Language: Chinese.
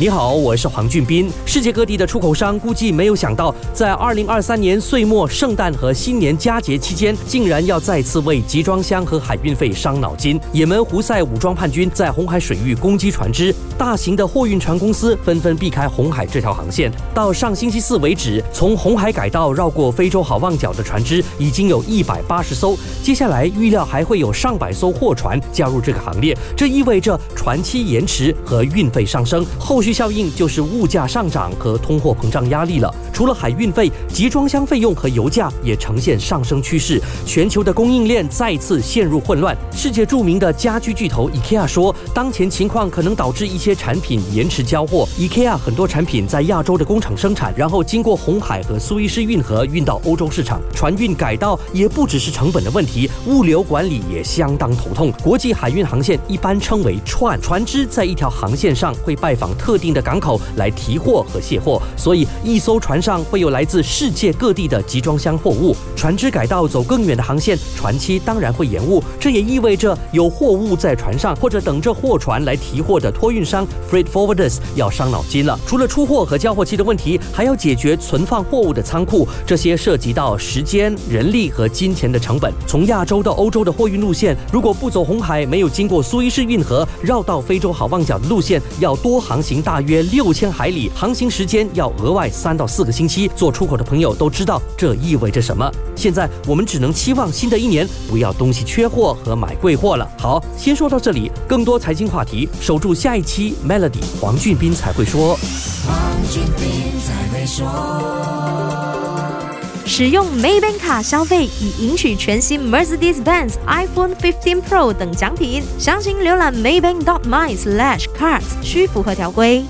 你好，我是黄俊斌。世界各地的出口商估计没有想到，在二零二三年岁末、圣诞和新年佳节期间，竟然要再次为集装箱和海运费伤脑筋。也门胡塞武装叛军在红海水域攻击船只，大型的货运船公司纷纷避开红海这条航线。到上星期四为止，从红海改道绕过非洲好望角的船只已经有一百八十艘，接下来预料还会有上百艘货船加入这个行列。这意味着船期延迟和运费上升，后续。效应就是物价上涨和通货膨胀压力了。除了海运费，集装箱费用和油价也呈现上升趋势。全球的供应链再次陷入混乱。世界著名的家居巨头 IKEA 说，当前情况可能导致一些产品延迟交货。IKEA 很多产品在亚洲的工厂生产，然后经过红海和苏伊士运河运到欧洲市场。船运改道也不只是成本的问题，物流管理也相当头痛。国际海运航线一般称为串，船只在一条航线上会拜访特定的港口来提货和卸货，所以一艘船上上会有来自世界各地的集装箱货物。船只改道走更远的航线，船期当然会延误。这也意味着有货物在船上或者等着货船来提货的托运商 （freight forwarders） 要伤脑筋了。除了出货和交货期的问题，还要解决存放货物的仓库，这些涉及到时间、人力和金钱的成本。从亚洲到欧洲的货运路线，如果不走红海，没有经过苏伊士运河，绕到非洲好望角的路线，要多航行大。约六千海里，航行时间要额外三到四个星期。做出口的朋友都知道这意味着什么。现在我们只能期望新的一年不要东西缺货和买贵货了。好，先说到这里。更多财经话题，守住下一期 Melody 黄俊斌才会说。黄俊斌才会说。使用 Maybank 卡消费，以赢取全新 Mercedes-Benz iPhone 15 Pro 等奖品。详情浏览 maybank.my/cards，需符合条规。